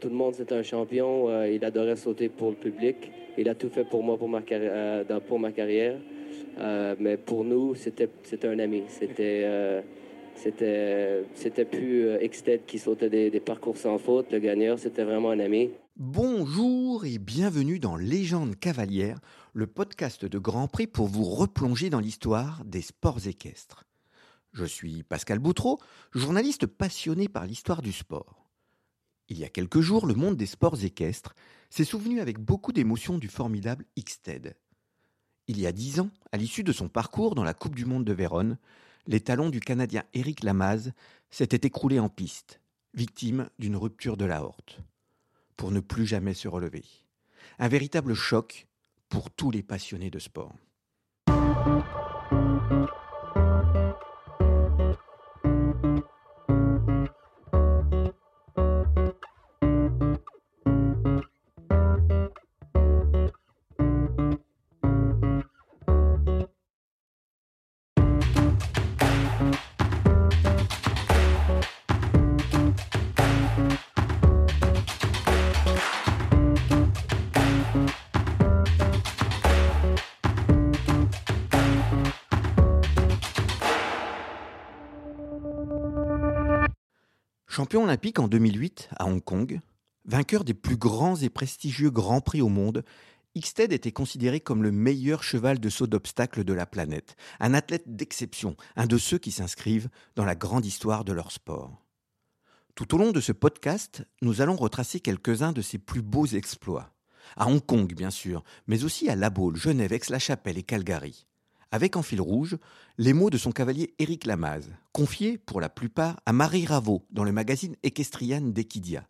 Tout le monde, c'est un champion. Euh, il adorait sauter pour le public. Il a tout fait pour moi, pour ma, carrière, euh, carrière. Euh, mais pour nous, c'était un ami. C'était plus Exted qui sautait des, des, parcours sans faute. Le gagneur, c'était vraiment un ami. Bonjour et bienvenue dans Légende cavalière, le podcast de Grand Prix pour vous replonger dans l'histoire des sports équestres. Je suis Pascal Boutreau, journaliste passionné par l'histoire du sport. Il y a quelques jours, le monde des sports équestres s'est souvenu avec beaucoup d'émotion du formidable Xted. Il y a dix ans, à l'issue de son parcours dans la Coupe du Monde de Vérone, les talons du Canadien Éric Lamaze s'étaient écroulés en piste, victime d'une rupture de l'aorte, pour ne plus jamais se relever. Un véritable choc pour tous les passionnés de sport. Champion olympique en 2008 à Hong Kong, vainqueur des plus grands et prestigieux grands prix au monde, Ixted était considéré comme le meilleur cheval de saut d'obstacle de la planète, un athlète d'exception, un de ceux qui s'inscrivent dans la grande histoire de leur sport. Tout au long de ce podcast, nous allons retracer quelques-uns de ses plus beaux exploits. À Hong Kong, bien sûr, mais aussi à La Baule, Genève, Aix-la-Chapelle et Calgary avec en fil rouge les mots de son cavalier Éric Lamaze, confiés pour la plupart à Marie Raveau dans le magazine Equestrian d'Equidia.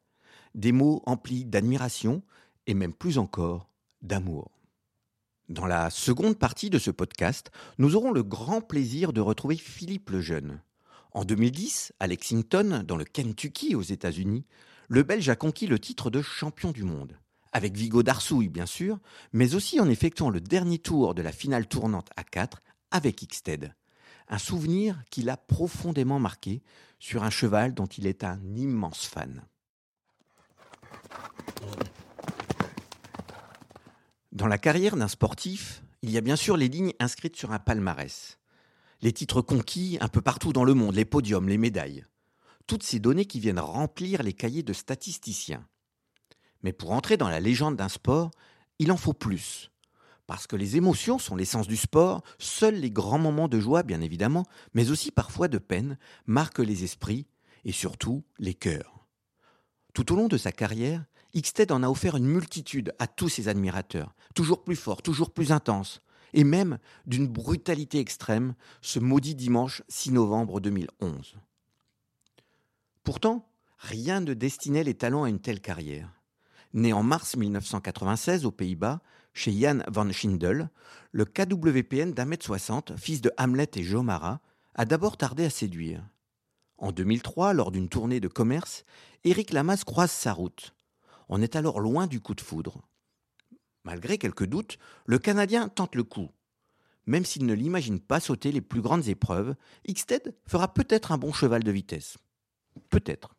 Des mots emplis d'admiration et même plus encore d'amour. Dans la seconde partie de ce podcast, nous aurons le grand plaisir de retrouver Philippe Lejeune. En 2010, à Lexington, dans le Kentucky aux États-Unis, le Belge a conquis le titre de champion du monde avec Vigo d'Arsouille bien sûr, mais aussi en effectuant le dernier tour de la finale tournante à 4 avec Xted. Un souvenir qui l'a profondément marqué sur un cheval dont il est un immense fan. Dans la carrière d'un sportif, il y a bien sûr les lignes inscrites sur un palmarès. Les titres conquis un peu partout dans le monde, les podiums, les médailles. Toutes ces données qui viennent remplir les cahiers de statisticiens. Mais pour entrer dans la légende d'un sport, il en faut plus. Parce que les émotions sont l'essence du sport, seuls les grands moments de joie, bien évidemment, mais aussi parfois de peine, marquent les esprits et surtout les cœurs. Tout au long de sa carrière, Ixted en a offert une multitude à tous ses admirateurs, toujours plus forts, toujours plus intenses, et même d'une brutalité extrême, ce maudit dimanche 6 novembre 2011. Pourtant, rien ne destinait les talents à une telle carrière. Né en mars 1996 aux Pays-Bas, chez Jan van Schindel, le KWPN d'un mètre soixante, fils de Hamlet et Jomara, a d'abord tardé à séduire. En 2003, lors d'une tournée de commerce, Éric Lamas croise sa route. On est alors loin du coup de foudre. Malgré quelques doutes, le Canadien tente le coup. Même s'il ne l'imagine pas sauter les plus grandes épreuves, Xted fera peut-être un bon cheval de vitesse. Peut-être.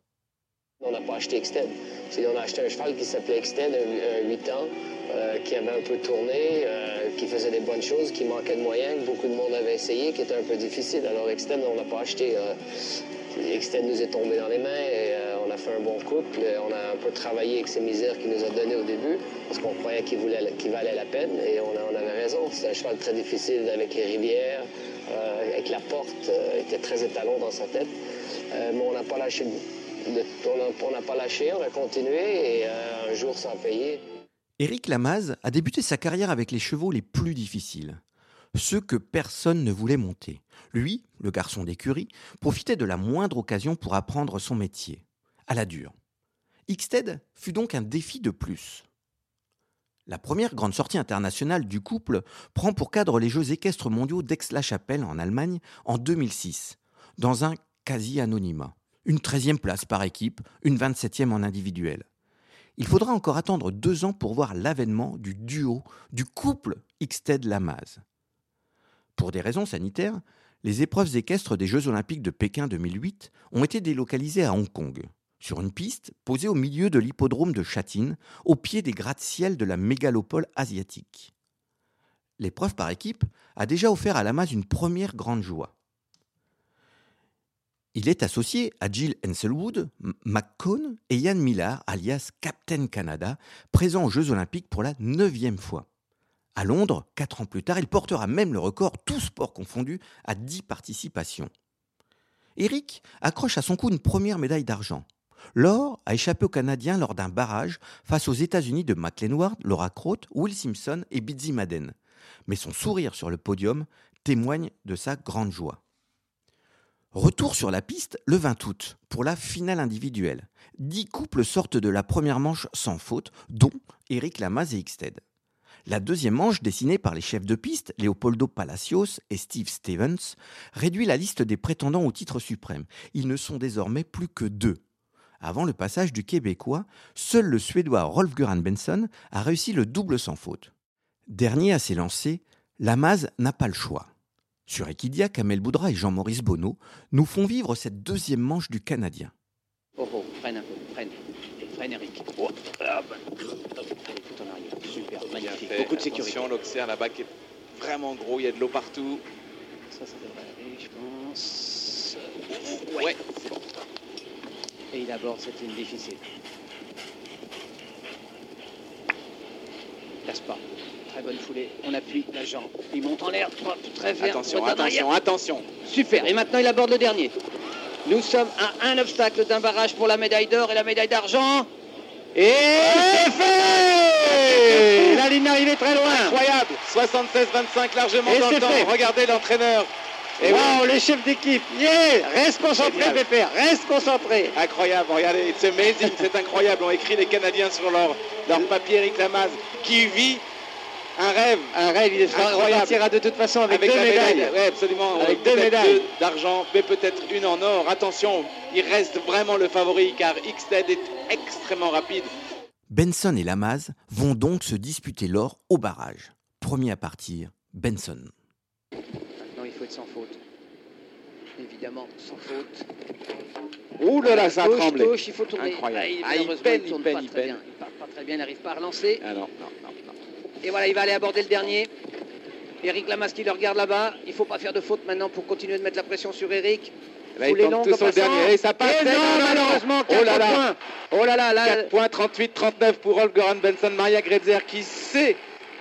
On n'a pas acheté Extend. On a acheté un cheval qui s'appelait Extend, un, 8 ans, euh, qui avait un peu tourné, euh, qui faisait des bonnes choses, qui manquait de moyens, que beaucoup de monde avait essayé, qui était un peu difficile. Alors Extend, on n'a pas acheté. Euh, Extend nous est tombé dans les mains et on a fait un bon couple. On a un peu travaillé avec ces misères qu'il nous a données au début parce qu'on croyait qu'il valait la peine et on, on avait raison. C'est un cheval très difficile avec les rivières, avec la porte, était très étalon dans sa tête. mais on n'a pas lâché on n'a pas lâché, on a continué et euh, un jour sans payer. Éric Lamaze a débuté sa carrière avec les chevaux les plus difficiles, ceux que personne ne voulait monter. Lui, le garçon d'écurie, profitait de la moindre occasion pour apprendre son métier, à la dure. Xted fut donc un défi de plus. La première grande sortie internationale du couple prend pour cadre les Jeux équestres mondiaux d'Aix-la-Chapelle en Allemagne en 2006, dans un quasi-anonymat une 13e place par équipe, une 27e en individuel. Il faudra encore attendre deux ans pour voir l'avènement du duo, du couple Xted-Lamaze. Pour des raisons sanitaires, les épreuves équestres des Jeux olympiques de Pékin 2008 ont été délocalisées à Hong Kong. sur une piste posée au milieu de l'hippodrome de Châtine, au pied des gratte-ciel de la mégalopole asiatique. L'épreuve par équipe a déjà offert à Lamaze une première grande joie. Il est associé à Jill Henselwood, McCone et Ian Millar, alias Captain Canada, présent aux Jeux Olympiques pour la neuvième fois. À Londres, quatre ans plus tard, il portera même le record, tout sport confondu, à dix participations. Eric accroche à son cou une première médaille d'argent. L'or a échappé aux Canadiens lors d'un barrage face aux États-Unis de McLean Laura Crote, Will Simpson et Bizzy Madden. Mais son sourire sur le podium témoigne de sa grande joie. Retour sur la piste le 20 août pour la finale individuelle. Dix couples sortent de la première manche sans faute, dont Eric Lamaze et Xted. La deuxième manche, dessinée par les chefs de piste, Leopoldo Palacios et Steve Stevens, réduit la liste des prétendants au titre suprême. Ils ne sont désormais plus que deux. Avant le passage du Québécois, seul le Suédois Rolf Göran Benson a réussi le double sans faute. Dernier à s'élancer, Lamaze n'a pas le choix. Sur Equidia, Kamel Boudra et Jean-Maurice Bonneau nous font vivre cette deuxième manche du Canadien. Oh oh, freine un peu, freine. Freine Eric. Oh, ah, bah. Allez, tout en arrière. Super, magnifique. Beaucoup de sécurité. Attention, l'Auxerre là-bas qui est vraiment gros, il y a de l'eau partout. Ça, ça devrait aller, je pense. Ouais, Ouais. c'est bon. Et il aborde cette ligne difficile. Casse pas. Très bonne foulée. On appuie la jambe. Il monte en l'air. Très vert. Attention, attention, attention. Super. Et maintenant, il aborde le dernier. Nous sommes à un obstacle d'un barrage pour la médaille d'or et la médaille d'argent. Et fait La ligne d'arrivée très loin. Incroyable 76-25 largement Et dans le c'est temps. fait. Regardez l'entraîneur. Et oui, wow, les chefs d'équipe. Yeah Reste concentré, Génial. Pépère. Reste concentré. Incroyable, regardez, c'est amazing, c'est incroyable. On écrit les Canadiens sur leur, leur papier, Eric Lamaze, qui vit un rêve Un rêve, il Incroyable. repartira de toute façon avec, deux la médailles. médaille. Ouais, absolument. Avec deux médailles. d'argent, mais peut-être une en or. Attention, il reste vraiment le favori car Xted est extrêmement rapide. Benson et Lamaze vont donc se disputer l'or au barrage. Premier à partir, Benson. Sans faute. Évidemment, sans faute. Ouh là là, ça a Gauche, tremblé. gauche, il faut tourner. Incroyable. Ah, il, Ah, il peine, il tourne il peine, pas il très peine. bien. Il part pas très bien, il n'arrive pas à relancer. Ah non, non, non, non. Et voilà, il va aller aborder le dernier. Eric Lamas qui le regarde là-bas. Il faut pas faire de faute maintenant pour continuer de mettre la pression sur Eric. Là, il tente tout passant. dernier. Et ça passe. Et Non, malheureusement, Oh là 4 là. points. Oh là là, là. 4 points, 38-39 pour Rolf Goran Benson. Maria Gretzer qui sait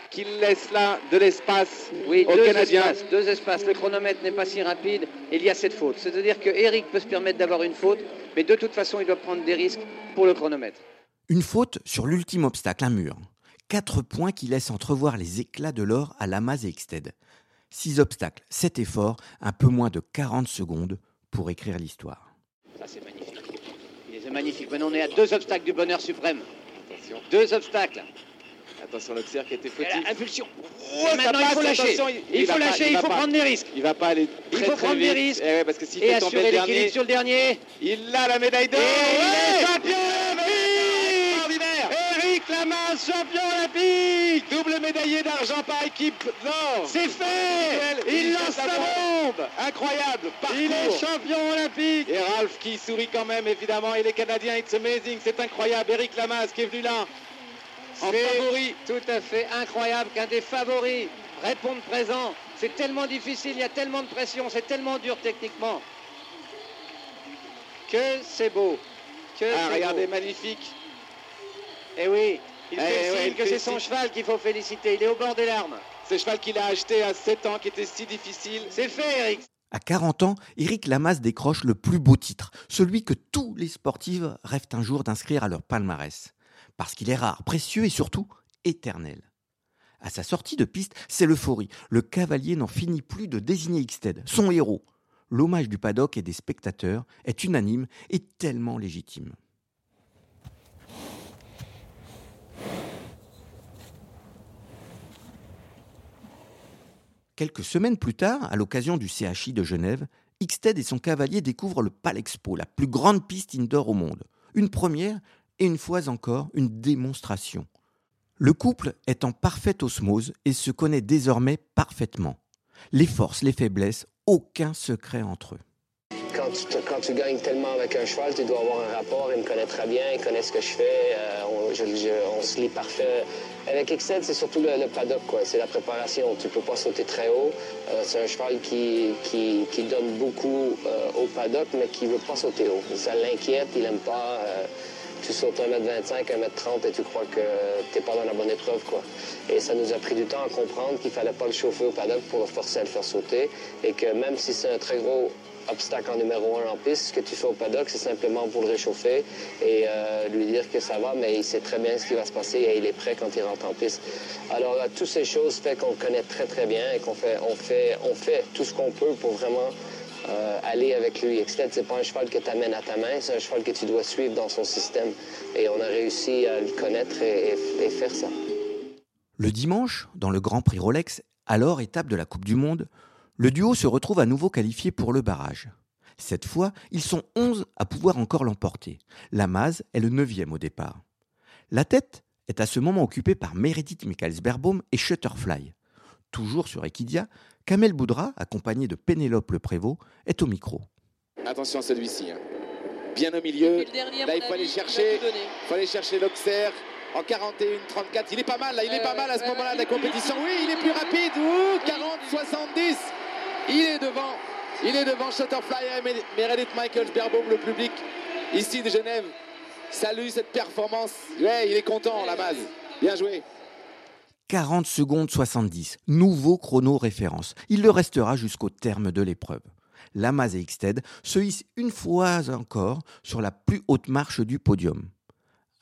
qu'il laisse là de l'espace Oui, aux deux Canadiens. espaces, deux espaces. Le chronomètre n'est pas si rapide et il y a cette faute. C'est-à-dire que Eric peut se permettre d'avoir une faute, mais de toute façon, il doit prendre des risques pour le chronomètre. Une faute sur l'ultime obstacle, un mur. Quatre points qui laissent entrevoir les éclats de l'or à Lamaze et Exted. Six obstacles, sept efforts, un peu moins de 40 secondes pour écrire l'histoire. Ça, c'est magnifique. Il est magnifique. Maintenant, on est à deux obstacles du bonheur suprême. Attention, Deux obstacles. Attention l'Auxerre qui était Et la impulsion. Oh, Et maintenant, il faut lâcher. Il, faut pas, lâcher, il, faut pas. prendre des risques. Il va pas aller Il très, faut très prendre des risques. Eh ouais, parce que s'il Et assurer l'équilibre sur le dernier. il a la médaille d'or. Et il Ouais champion Eric Lamas, champion olympique Double médaillé d'argent par équipe d'or. C'est fait Il Il lance la bombe Incroyable. Il est parcours. champion olympique Et Ralph qui sourit quand même, évidemment. Et les Canadiens, it's amazing, c'est incroyable. Eric Lamaze qui est venu là en C'est favori. Tout à fait incroyable qu'un des favoris réponde présent. C'est tellement difficile, il y a tellement de pression, c'est tellement dur techniquement. Que c'est beau. Que Ah, c'est regardez, beau. magnifique. Eh oui, il Eh fait ouais, signe il que c'est son cheval qu'il faut féliciter. Il est au bord des larmes. Ce cheval qu'il a acheté à 7 ans, qui était si difficile. C'est fait, Eric. À 40 ans, Eric Lamaze décroche le plus beau titre, celui que tous les sportifs rêvent un jour d'inscrire à leur palmarès. Parce qu'il est rare, précieux et surtout éternel. À sa sortie de piste, c'est l'euphorie. Le cavalier n'en finit plus de désigner Xted, son héros. L'hommage du paddock et des spectateurs est unanime et tellement légitime. Quelques semaines plus tard, à l'occasion du CHI de Genève, Xted et son cavalier découvrent le Palexpo, la plus grande piste indoor au monde. Une première et une fois encore une démonstration. Le couple est en parfaite osmose et se connaît désormais parfaitement. Les forces, les faiblesses, aucun secret entre eux. Quand tu, gagnes tellement avec un cheval, tu dois avoir un rapport. Il me connaît très bien, il connaît ce que je fais. on, on, se lit parfait. Avec Excel, c'est surtout le, paddock. C'est la préparation. Tu peux pas sauter très haut. c'est un cheval qui, donne beaucoup au paddock, mais qui veut pas sauter haut. Ça l'inquiète, il aime pas tu sautes 1m25, 1m30 et tu crois que tu n'es pas dans la bonne épreuve. Quoi. Et ça nous a pris du temps à comprendre qu'il fallait pas le chauffer au paddock pour le forcer à le faire sauter et que même si c'est un très gros obstacle en numéro 1 en piste, ce que tu fais au paddock, c'est simplement pour le réchauffer et euh, lui dire que ça va, mais il sait très bien ce qui va se passer et il est prêt quand il rentre en piste. Alors, là, toutes ces choses fait qu'on connaît très, très bien et qu'on fait, on fait, on fait tout ce qu'on peut pour vraiment euh, aller avec lui. C'est pas un cheval que tu amènes à ta main, c'est un cheval que tu dois suivre dans son système. Et on a réussi à le connaître et, faire ça. Le dimanche, dans le Grand Prix Rolex, alors étape de la Coupe du Monde, le duo se retrouve à nouveau qualifié pour le barrage. Cette fois, ils sont 11 à pouvoir encore l'emporter. La Maz est le 9e au départ. La tête est à ce moment occupée par Meredith Michaelsberbaum et Shutterfly. Toujours sur Equidia, Kamel Boudra, accompagné de Pénélope Le Prévost, est au micro. Attention à celui-ci. Hein. Bien au milieu. là, il faut aller chercher, faut aller chercher l'Auxerre en 41-34. Il est pas mal, là, il est pas mal à ce moment-là de la compétition. Oui, il est plus rapide. 40-70. Il est devant. Il est devant Shutterfly et Meredith Michaels, Berbaum, le public ici de Genève. Salue cette performance. Ouais, il est content, la base. Bien joué. 40 secondes 70, nouveau chrono référence. Il le restera jusqu'au terme de l'épreuve. Lamaz et Xted se hissent une fois encore sur la plus haute marche du podium.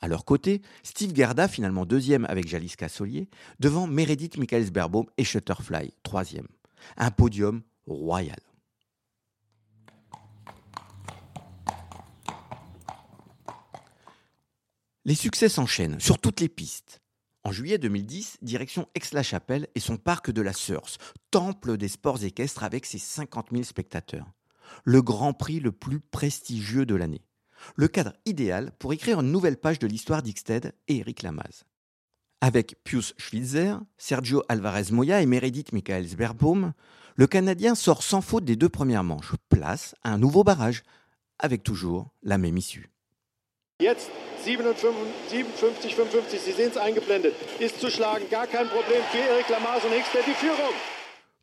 À leur côté, Steve Gerda, finalement deuxième avec Jaliska Solier, devant Meredith Michaelsberbaum et Shutterfly, troisième. Un podium royal. Les succès s'enchaînent sur toutes les pistes. En juillet 2010, direction Aix-la-Chapelle et son parc de la Source, temple des sports équestres avec ses 50 000 spectateurs. Le grand prix le plus prestigieux de l'année. Le cadre idéal pour écrire une nouvelle page de l'histoire d'Ixted et Eric Lamaze. Avec Pius Schwitzer, Sergio Alvarez Moya et Meredith Michaelsberbaum, le Canadien sort sans faute des deux premières manches, place à un nouveau barrage, avec toujours la même issue. 57, 55, Sie sehen es eingeblendet, ist zu schlagen, gar kein Problem für Eric Lamaze und Hickstead die Führung.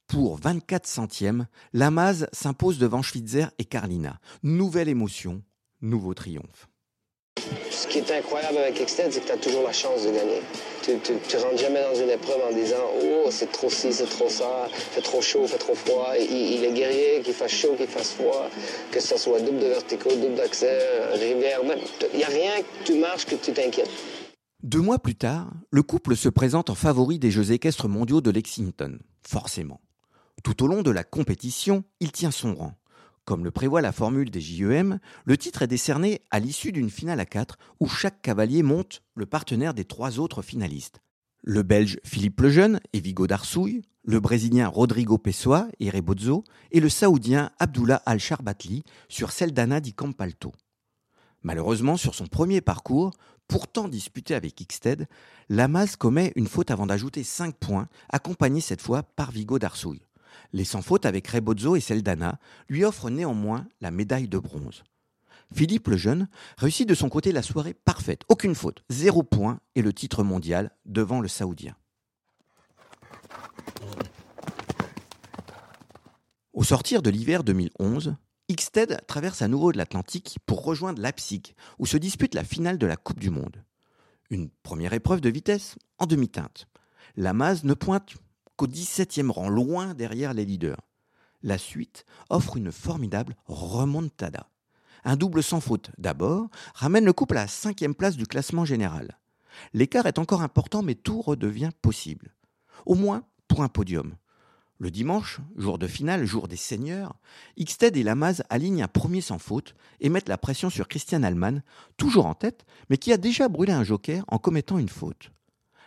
Pour 24 centièmes, Lamaze s'impose devant Schwitzer et Carlina. Nouvelle émotion, nouveau triomphe. Ce qui est incroyable avec Extend, c'est que tu as toujours la chance de gagner. Tu ne rentres jamais dans une épreuve en disant Oh, c'est trop ci, c'est trop ça, fait trop chaud, fait trop froid. Il, est guerrier, qu'il fasse chaud, qu'il fasse froid, que ce soit double de verticaux, double d'accès, rivière. Il n'y a rien que tu marches que tu t'inquiètes. Deux mois plus tard, le couple se présente en favori des Jeux équestres mondiaux de Lexington, forcément. Tout au long de la compétition, il tient son rang. Comme le prévoit la formule des JEM, le titre est décerné à l'issue d'une finale à 4 où chaque cavalier monte le partenaire des trois autres finalistes. Le Belge Philippe Lejeune et Vigo Darsouille, le Brésilien Rodrigo Pessoa et Rebozo et le Saoudien Abdullah Al-Sharbatli sur Seldana di Campalto. Malheureusement, sur son premier parcours, pourtant disputé avec Ixted, Lamas commet une faute avant d'ajouter 5 points, accompagné cette fois par Vigo Darsouille les sans faute avec Rebozo et Seldana, lui offrent néanmoins la médaille de bronze. Philippe le Jeune réussit de son côté la soirée parfaite, aucune faute, zéro point et le titre mondial devant le Saoudien. Au sortir de l'hiver 2011, Xted traverse à nouveau l'Atlantique pour rejoindre Leipzig, où se dispute la finale de la Coupe du Monde. Une première épreuve de vitesse en demi-teinte. La Maz ne pointe qu'au 17e rang, loin derrière les leaders. La suite offre une formidable remontada. Un double sans faute, d'abord, ramène le couple à la cinquième place du classement général. L'écart est encore important, mais tout redevient possible. Au moins pour un podium. Le dimanche, jour de finale, jour des seigneurs, Xted et Lamaze alignent un premier sans faute et mettent la pression sur Christian Allman, toujours en tête, mais qui a déjà brûlé un joker en commettant une faute.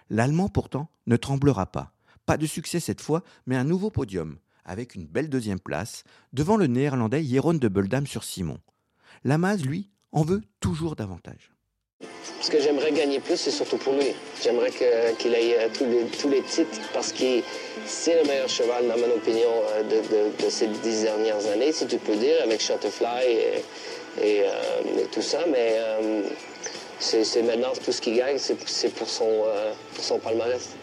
L'Allemand, pourtant, ne tremblera pas. Pas de succès cette fois, mais un nouveau podium, avec une belle deuxième place, devant le néerlandais Jeroen de Beldam sur Simon. Lamaze, lui, en veut toujours davantage. Ce que j'aimerais gagner plus, c'est surtout pour lui. J'aimerais qu'il ait euh, tous, les, tous les titres parce que c'est le meilleur cheval, dans mon opinion, euh, de, ces dix dernières années, si tu peux dire, avec Shutterfly et, tout ça. Mais c'est maintenant tout ce qu'il gagne, c'est pour son, pour son palmarès.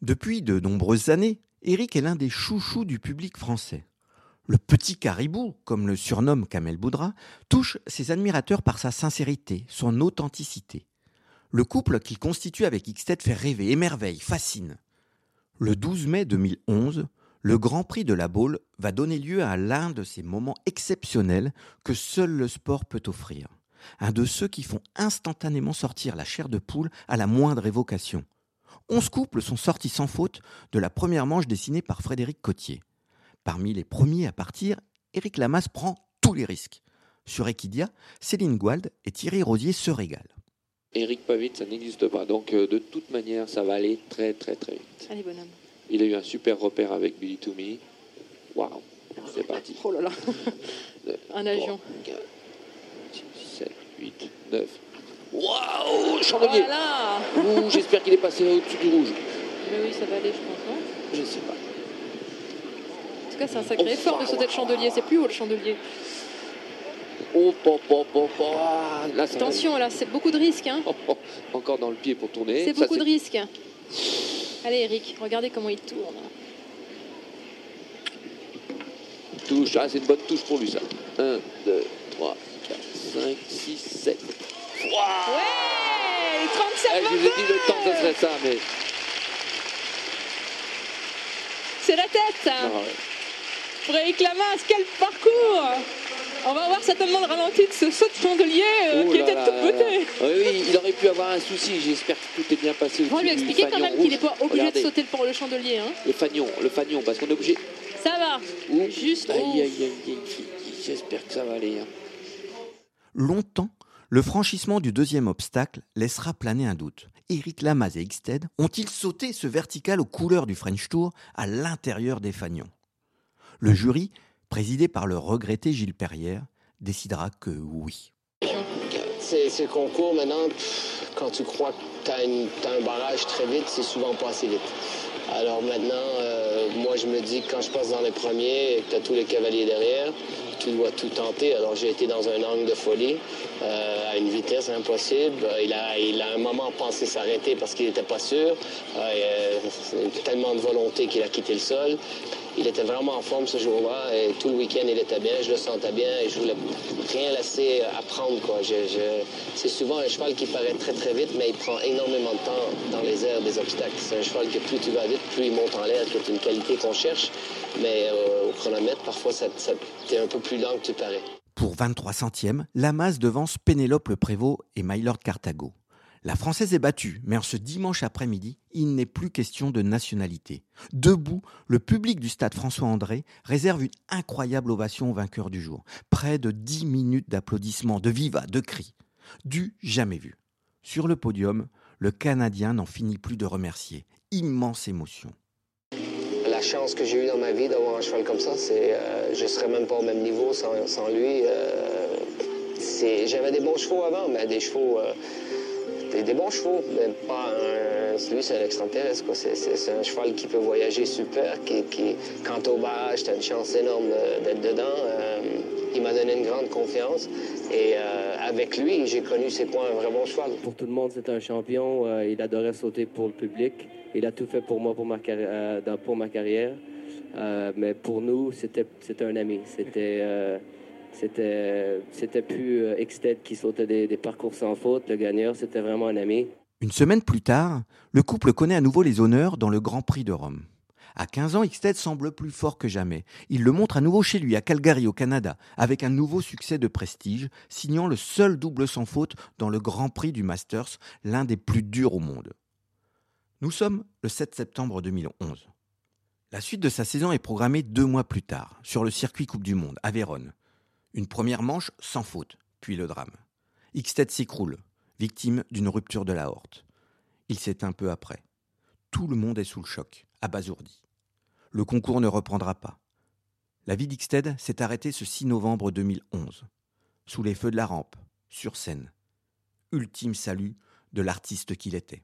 Depuis de nombreuses années, Eric est l'un des chouchous du public français. Le petit caribou, comme le surnomme Kamel Boudra, touche ses admirateurs par sa sincérité, son authenticité. Le couple qu'il constitue avec Xted fait rêver, émerveille, fascine. Le 12 mai 2011, le Grand Prix de la Baule va donner lieu à l'un de ces moments exceptionnels que seul le sport peut offrir. Un de ceux qui font instantanément sortir la chair de poule à la moindre évocation. Onze couples sont sortis sans faute de la première manche dessinée par Frédéric Cotier. Parmi les premiers à partir, Éric Lamasse prend tous les risques. Sur Equidia, Céline Guald et Thierry Rosier se régalent. Eric pas vite, ça n'existe pas. Donc euh, de toute manière, ça va aller très très très vite. Allez, bonhomme. Il a eu un super repère avec Billy Toomey. Waouh, c'est parti. Oh là là. un avion. 4, 6, 7, 8, 9. Waouh, chandelier. Voilà. J'espère qu'il est passé au-dessus du rouge. Mais oui, ça va aller, je pense. Non je sais pas tout cas, c'est un sacré effort de sauter le chandelier. C'est plus haut le chandelier. Oh, Attention, là, c'est beaucoup de risques. Hein. Encore dans le pied pour tourner. C'est beaucoup de risques. Allez, Eric, regardez comment il tourne. Touche, ah, c'est une bonne touche pour lui, ça. 1, 2, 3, 4, 5, 6, 7. Ouais 37 eh, Je vous ai dit le temps, ce serait ça, mais. C'est la tête. Ah, Frédéric Lamas, quel parcours on va voir certainement le ralenti de ce saut de chandelier euh, qui était de toute beauté. Oui, il aurait pu avoir un souci. J'espère que tout est bien passé. On va lui expliquer quand même qu'il n'est pas obligé de sauter le, le chandelier. Hein. Le fanion, le fanion, parce qu'on est obligé. Ça va. Juste. J'espère que ça va aller. Hein. Longtemps, le franchissement du deuxième obstacle laissera planer un doute. Eric Lamas et Xted ont-ils sauté ce vertical aux couleurs du French Tour à l'intérieur des fanions le jury, présidé par le regretté Gilles Perrière, décidera que oui. Ces concours, maintenant, quand tu crois que tu as, un barrage très vite, c'est souvent pas assez vite. Alors maintenant, euh, moi, je me dis que quand je passe dans les premiers et que tu as tous les cavaliers derrière, tu dois tout tenter. Alors j'ai été dans un angle de folie euh, à une vitesse impossible. Il a, il a un moment pensé s'arrêter parce qu'il n'était pas sûr. Euh, tellement de volonté qu'il a quitté le sol il était vraiment en forme ce jour-là et tout le week-end il était bien, je le sentais bien et je voulais rien laisser apprendre. Quoi. c'est souvent un cheval qui paraît très très vite, mais il prend énormément de temps dans les airs des obstacles. C'est un cheval que plus tu vas vite, plus il monte en l'air, qui est une qualité qu'on cherche. Mais euh, au chronomètre, parfois, ça un peu plus Pour 23 centièmes, la masse devance Pénélope Le Prévost et Mylord Cartago. La Française est battue, mais en ce dimanche après-midi, il n'est plus question de nationalité. Debout, le public du stade François-André réserve une incroyable ovation au vainqueur du jour. Près de 10 minutes d'applaudissements, de vivas, de cris. Du jamais vu. Sur le podium, le Canadien n'en finit plus de remercier. Immense émotion. La chance que j'ai eue dans ma vie d'avoir un cheval comme ça, c'est euh, je serais même pas au même niveau sans, lui. Euh, j'avais des bons chevaux avant, mais des chevaux. Euh, des, bons chevaux, mais pas un. Lui, c'est un extraterrestre. C'est, un cheval qui peut voyager super, qui, quant au barrage, tu as une chance énorme d'être dedans. Euh, il m'a donné une grande confiance. Et euh, avec lui, j'ai connu c'est quoi un vrai bon cheval. Pour tout le monde, c'est un champion. Euh, il adorait sauter pour le public. Il a tout fait pour moi, pour ma, carrière. mais pour nous, c'était, un ami. C'était c'était, plus Exted qui sautait des, parcours sans faute. Le gagneur, c'était vraiment un ami. Une semaine plus tard, le couple connaît à nouveau les honneurs dans le Grand Prix de Rome. À 15 ans, Xted semble plus fort que jamais. Il le montre à nouveau chez lui, à Calgary, au Canada, avec un nouveau succès de prestige, signant le seul double sans faute dans le Grand Prix du Masters, l'un des plus durs au monde. Nous sommes le 7 septembre 2011. La suite de sa saison est programmée deux mois plus tard, sur le circuit Coupe du Monde, à Vérone. Une première manche sans faute, puis le drame. Xted s'écroule, victime d'une rupture de la horte. Il s'éteint peu après. Tout le monde est sous le choc, abasourdi. Le concours ne reprendra pas. La vie d'Ixted s'est arrêtée ce 6 novembre 2011, sous les feux de la rampe, sur scène. ultime salut de l'artiste qu'il était.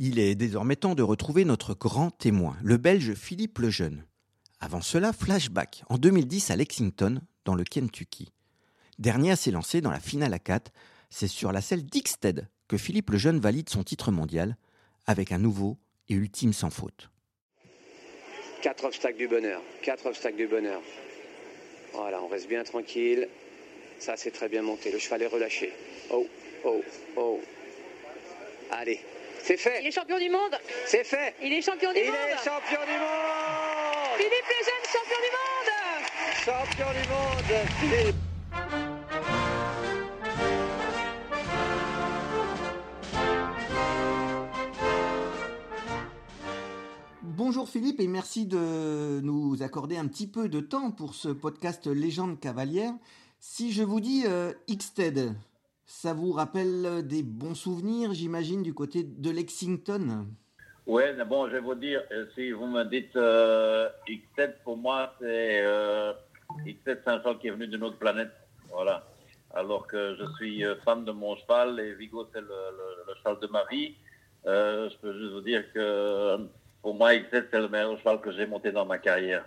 Il est désormais temps de retrouver notre grand témoin, le Belge Philippe Lejeune. Avant cela, flashback en 2010 à Lexington, dans le Kentucky. Dernier à s'élancer dans la finale à 4, c'est sur la selle d'Ixted que Philippe Lejeune valide son titre mondial avec un nouveau et ultime sans faute. Quatre obstacles du bonheur, quatre obstacles du bonheur. Voilà, on reste bien tranquille. Ça, c'est très bien monté. Le cheval est relâché. Oh, oh, oh. Allez, c'est fait. Il est champion du monde. C'est fait. Il est champion du Il monde. est champion du monde. Philippe Lejeune, champion du monde. Champion du monde, Philippe. Bonjour Philippe et merci de nous accorder un petit peu de temps pour ce podcast Légende cavalière. Si je vous dis euh, Xted, ça vous rappelle des bons souvenirs, j'imagine, du côté de Lexington? Oui, mais bon, je vais vous dire, euh, si vous me dites euh, X7, pour moi, c'est euh, X7, c'est un cheval qui est venu d'une autre planète. Voilà. Alors que je suis euh, fan de mon cheval et Vigo, c'est le, le- le cheval de ma vie. Euh, je peux juste vous dire que pour moi, X7, c'est le meilleur cheval que j'ai monté dans ma carrière.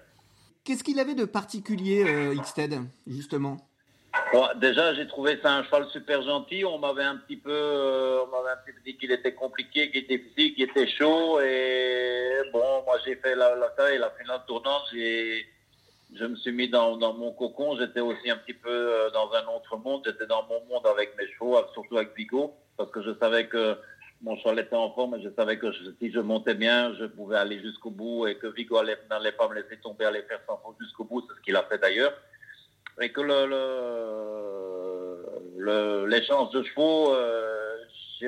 Qu'est-ce qu'il avait de particulier, euh, Xted, justement? Bon, déjà, j'ai trouvé ça un cheval super gentil. On m'avait un petit peu, euh, on m'avait un petit peu dit qu'il était compliqué, qu'il était difficile, qu'il était chaud. Et bon, moi, j'ai fait la, la taille, la finale tournante. J'ai, je me suis mis dans, mon cocon. J'étais aussi un petit peu euh, dans un autre monde. J'étais dans mon monde avec mes chevaux, surtout avec Vigo, parce que je savais que mon cheval était en forme et je savais que si je montais bien, je pouvais aller jusqu'au bout et que Vigo allait- n'allait pas me laisser tomber, allait faire sans faute jusqu'au bout. C'est ce qu'il a fait d'ailleurs et que le, le, l'échange de chevaux, euh,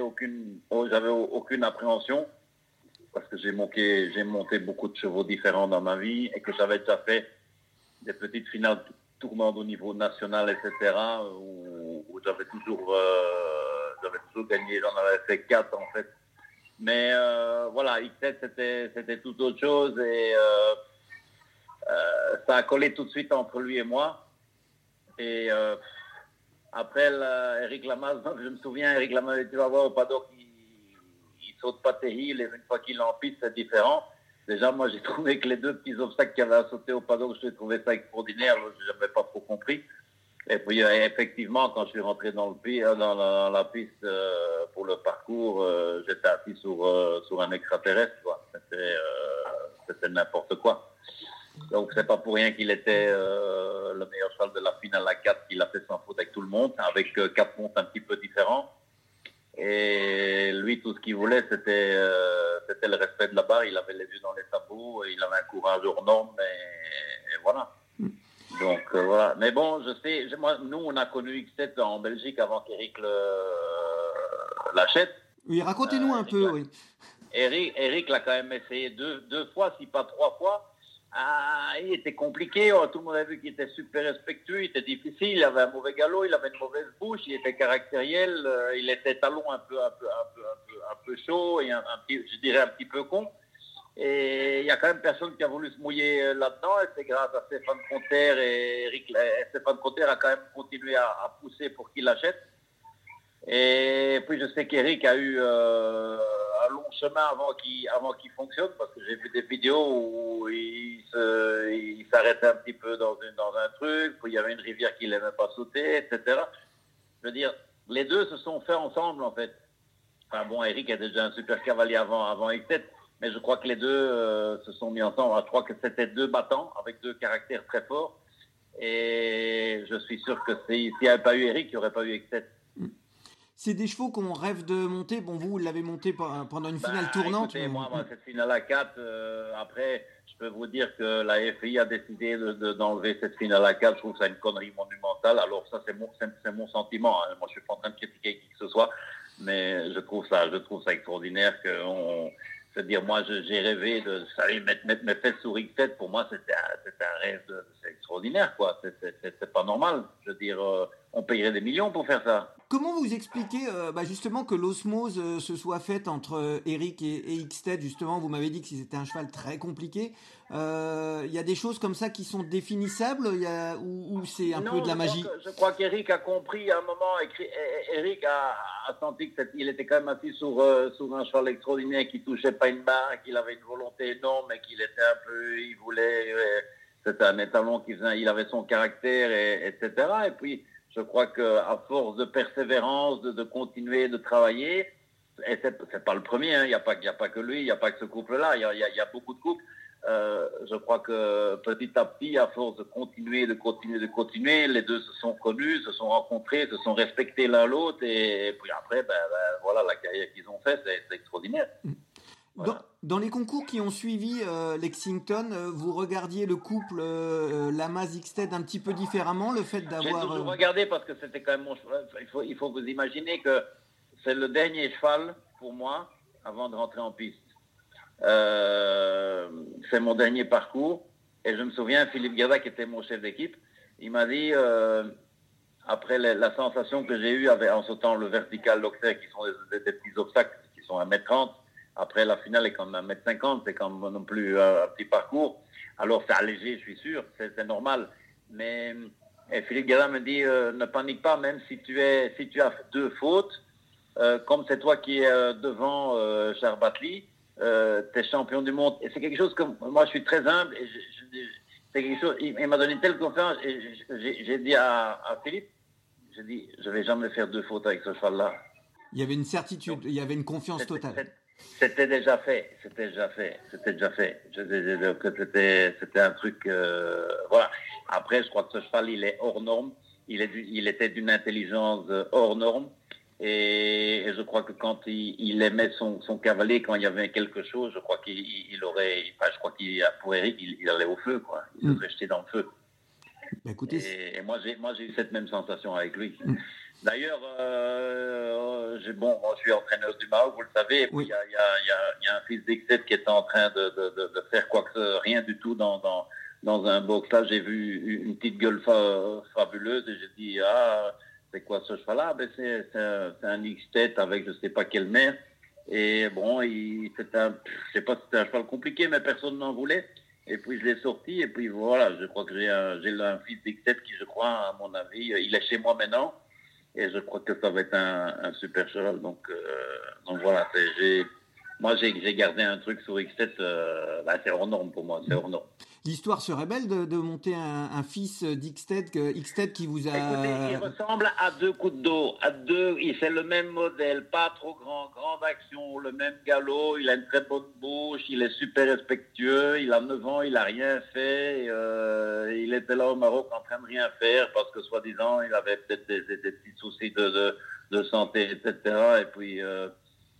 aucune, oh, j'avais aucune appréhension parce que j'ai monté, j'ai monté beaucoup de chevaux différents dans ma vie et que j'avais déjà fait des petites finales tournantes au niveau national, etc. où, j'avais toujours, euh, toujours gagné. J'en avais fait quatre en fait. Mais euh, voilà, X7 c'était, tout autre chose et euh, ça a collé tout de suite entre lui et moi. Et après, Eric Lamas, je me souviens, Eric Lamas, tu vas voir au paddock, il, saute pas tes heels, et une fois qu'il en c'est différent. Déjà, moi, j'ai trouvé que les deux petits obstacles qu'il avait à sauter au paddock, je trouvais ça extraordinaire, je n'avais pas trop compris. Et puis, euh, effectivement, quand je suis rentré dans, le, euh, dans, la, piste euh, pour le parcours, euh, j'étais assis sur, euh, sur un extraterrestre, euh, c'était n'importe quoi. Donc c'est pas pour rien qu'il était le meilleur cheval de la finale à 4, qu'il a fait sans faute avec tout le monde, avec quatre montes un petit peu différents. Et lui, tout ce qu'il voulait, c'était euh, c'était le respect de la barre. Il avait les yeux dans les sabots, il avait un courage hors norme, et, et voilà. Donc euh, voilà. Mais bon, je sais, moi, nous, on a connu X7 en Belgique avant qu'Eric le- l'achète. Oui, racontez-nous un peu, oui. Eric, Eric l'a quand même essayé deux, deux fois, si pas trois fois. Ah, il était compliqué, oh, tout le monde a vu qu'il était super respectueux, il était difficile, il avait un mauvais galop, il avait une mauvaise bouche, il était caractériel, euh, il était talon un peu, un peu, un peu, un peu, chaud et un, un petit, je dirais un petit peu con. Et il y a quand même personne qui a voulu se mouiller euh, là-dedans, c'est grâce à Stéphane Conter et Eric, et Stéphane Conter a quand même continué à, pousser pour qu'il l'achète. Et puis je sais qu'Eric a eu euh, un long chemin avant qu'il avant qu'il fonctionne parce que j'ai vu des vidéos où il un petit peu dans, une, dans un truc, puis il y avait une rivière qu'il n'aimait pas sauter, etc. Je veux dire, les deux se sont faits ensemble en fait. Enfin bon, Eric est déjà un super cavalier avant avant X7, mais je crois que les deux euh, se sont mis ensemble. Je crois que c'était deux battants avec deux caractères très forts. Et je suis sûr que si- s'il n'y avait pas eu Eric, il n'y aurait pas eu X7. C'est des chevaux qu'on rêve de monter. Bon, vous, vous l'avez monté pe- pendant une finale Bah, tournante. écoutez, mais- moi, moi, cette finale à 4, euh, après, peux vous dire que la FI a décidé de- de- d'enlever cette finale à 4. Je trouve ça une connerie monumentale. Alors ça, c'est mon, sentiment. hein. Moi, je suis pas en train de critiquer qui que ce soit, mais je trouve ça, je trouve ça extraordinaire que on, je veux dire, moi, j'ai rêvé de aller mettre, mettre mes fesses sur X7. Pour moi, c'était un, rêve, c'est extraordinaire, quoi. C'est pas normal. Je veux dire, euh, on payerait des millions pour faire ça. comment vous expliquez bah, justement que l'osmose se soit faite entre Eric et, et Xted Justement, vous m'avez dit que c'était un cheval très compliqué. Il y a des choses comme ça qui sont définissables? Ou, c'est un peu de la magie? Je crois qu'Eric a compris à un moment. Eric a, senti qu'il était quand même assis sur, sur un cheval extraordinaire qui touchait pas une barre, qu'il avait une volonté énorme, mais qu'il était un peu, il voulait c'était un étalon qui faisait, il avait son caractère, et, etc. Et puis, je crois qu'à force de persévérance, de, continuer de travailler, et c'est pas le premier, hein, il n'y a, pas, a pas que lui, il n'y a pas que ce couple-là, il y a, beaucoup de couples. Euh, je crois que petit à petit, à force de continuer, de continuer, de continuer, les deux se sont connus, se sont rencontrés, se sont respectés l'un l'autre, et, puis après, ben, ben, voilà, la carrière qu'ils ont faite, c'est extraordinaire. Dans, les concours qui ont suivi euh, Lexington, euh, vous regardiez le couple euh, Lamas Xted un petit peu différemment, le fait d'avoir. J'ai toujours regardé parce que c'était quand même mon cheval. Il faut, il faut vous imaginer que c'est le dernier cheval pour moi avant de rentrer en piste. c'est mon dernier parcours. Et je me souviens, Philippe Garda, qui était mon chef d'équipe, il m'a dit, après la, sensation que j'ai eue en sautant le vertical, l'octet, qui sont des, des, petits obstacles qui sont à 1m30, après, la finale est comme 1m50, c'est comme non plus un petit parcours. Alors, c'est allégé, je suis sûr, c'est normal. Mais Philippe Guérin me dit, euh, ne panique pas, même si tu, es, si tu as deux fautes, euh, comme c'est toi qui es euh, devant Charles Batli, tu es champion du monde. Et c'est quelque chose que moi, je suis très humble. Et quelque chose, il, m'a donné une telle confiance. Et j'ai dit à, à Philippe, j'ai dit, je vais jamais faire deux fautes avec ce cheval-là. Il y avait une certitude, il y avait une confiance totale. C'était déjà fait, c'était déjà fait, c'était déjà fait. C'était, c'était un truc, euh, voilà. Après, je crois que ce cheval, il est hors norme. Il, est il était d'une intelligence hors norme. Et, je crois que quand il, aimait son, son, cavalier, quand il y avait quelque chose, je crois qu'il aurait, enfin, je crois qu'il, pour Eric, il, allait au feu, quoi. Il mm. serait jeté dans le feu. Bah, écoutez, et, moi, j'ai, moi, j'ai eu cette même sensation avec lui. Mm. D'ailleurs, euh, bon, je suis entraîneur du Mao, vous le savez. Il y, a, un fils d'Excès qui est en train de, faire quoi que rien du tout dans, dans, un box. Là, j'ai vu une petite gueule fabuleuse et j'ai dit, ah, c'est quoi ce cheval-là? Ben, C'est un, un X-tête avec je ne sais pas quelle mère. Et bon, c'est un, je sais pas si c'était un cheval compliqué, mais personne n'en voulait. Et puis je l'ai sorti, et puis voilà, je crois que j'ai un, un fils d'X7 qui, je crois, à mon avis, il est chez moi maintenant. Et je crois que ça va être un, super cheval. Donc, euh, donc voilà, moi j'ai gardé un truc sur X7, euh, bah, c'est hors norme pour moi, c'est hors norme. L'histoire serait belle de, de monter un, fils d'Xted qui vous a. Écoutez, il ressemble à deux coups d'eau, à deux. C'est le même modèle, pas trop grand, grande action, le même galop. Il a une très bonne bouche, il est super respectueux. Il a 9 ans, il a rien fait. Euh, il était là au Maroc en train de rien faire parce que soi-disant il avait peut-être des, petits soucis de, de, santé, etc. Et puis, euh,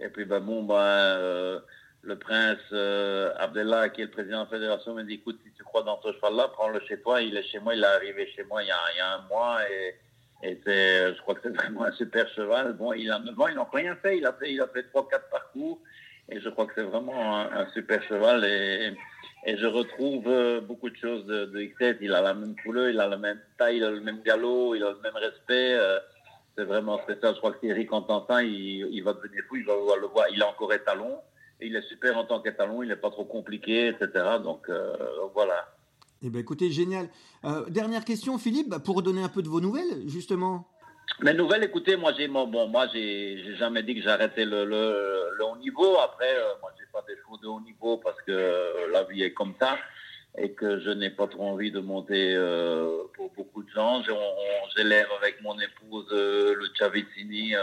et puis ben bon, ben. Euh, le prince euh, Abdellah, qui est le président de la fédération, m'a dit écoute, si tu crois dans ce cheval-là, prends-le chez toi. Il est chez moi, il est arrivé chez moi il y a, un mois et, je crois que c'est vraiment un super cheval. Bon, il a 9 ans, il n'a rien fait. Il a fait, il a fait 3-4 parcours et je crois que c'est vraiment un, super cheval. Et, je retrouve euh, beaucoup de choses de, de Il a la même couleur, il a la même taille, il a le même galop, il a le même respect. Euh, c'est vraiment spécial. Je crois que entend ça, il, il va devenir fou, il va le voir. Il est encore étalon il est super en tant qu'étalon, il n'est pas trop compliqué, etc. Donc euh, voilà. Eh bien, écoutez, génial. Euh, dernière question, Philippe, bah, pour donner un peu de vos nouvelles, justement. Mes nouvelles, écoutez, moi, j'ai bon, moi, j'ai jamais dit que j'arrêtais le, le, haut niveau. Après, euh, moi, j'ai pas des chevaux de haut niveau parce que la vie est comme ça et que je n'ai pas trop envie de monter pour beaucoup de gens. J'ai l'air avec mon épouse, le Chavicini,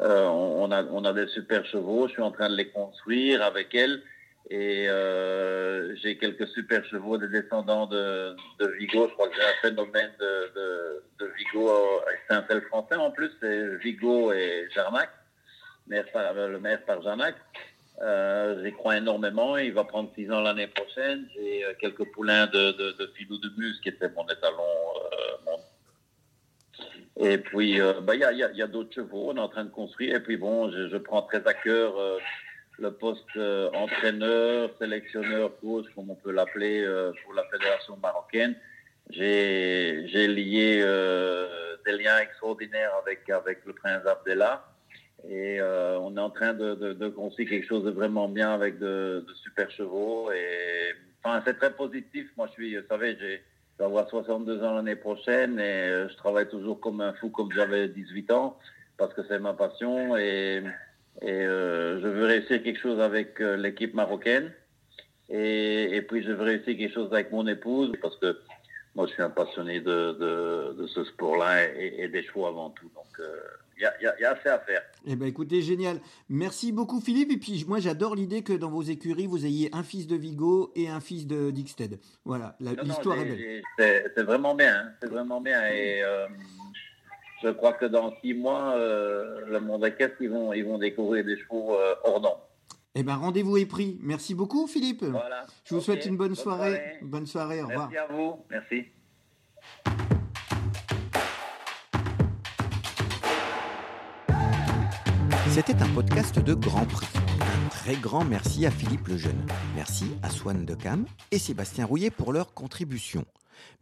euh, on, a, on a des super chevaux, je suis en train de les construire avec elle. Et euh, j'ai quelques super chevaux des descendants de, Vigo. Je crois que j'ai un phénomène de, de, Vigo. C'est un tel français en plus, c'est Vigo et Jarnac, le maire par Jarnac. Euh, J'y crois énormément. Il va prendre 6 ans l'année prochaine. J'ai quelques poulains de, de, de Filou de Muse qui était mon étalon, et puis, euh, bah, il y a, a d'autres chevaux, on est en train de construire. Et puis, bon, je, prends très à cœur euh, le poste euh, entraîneur, sélectionneur, coach, comme on peut l'appeler, pour la fédération marocaine. J'ai lié des liens extraordinaires avec, avec le prince Abdallah. Et on est en train de, de, construire quelque chose de vraiment bien avec de, super chevaux. Et enfin, c'est très positif. Moi, je suis, vous savez, j'ai, vais avoir 62 ans l'année prochaine et je travaille toujours comme un fou comme j'avais 18 ans parce que c'est ma passion et, et je veux réussir quelque chose avec l'équipe marocaine. Et, puis je veux réussir quelque chose avec mon épouse parce que moi je suis un passionné de, ce sport-là et, des chevaux avant tout. Donc euh, y, a, assez à faire. Eh ben écoutez, génial. Merci beaucoup Philippe. Et puis moi j'adore l'idée que dans vos écuries vous ayez un fils de Vigo et un fils de Dixted. Voilà, l'histoire est belle. C'est vraiment bien, hein. c'est vraiment bien. Et euh, je crois que dans six mois, euh, le monde équestre, ils vont, ils vont découvrir des chevaux hors normes. Eh ben, rendez-vous est pris. Merci beaucoup, Philippe. Je vous souhaite une bonne, soirée. Bonne soirée, au revoir. Merci à vous. Merci. C'était un podcast de Grand Prix. Un très grand merci à Philippe Lejeune. Merci à Swan Decam et Sébastien Rouillet pour leur contribution.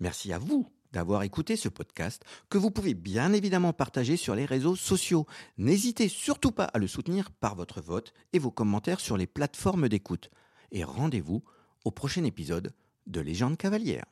Merci à vous d'avoir écouté ce podcast que vous pouvez bien évidemment partager sur les réseaux sociaux. N'hésitez surtout pas à le soutenir par votre vote et vos commentaires sur les plateformes d'écoute. Et rendez-vous au prochain épisode de Légende cavalière.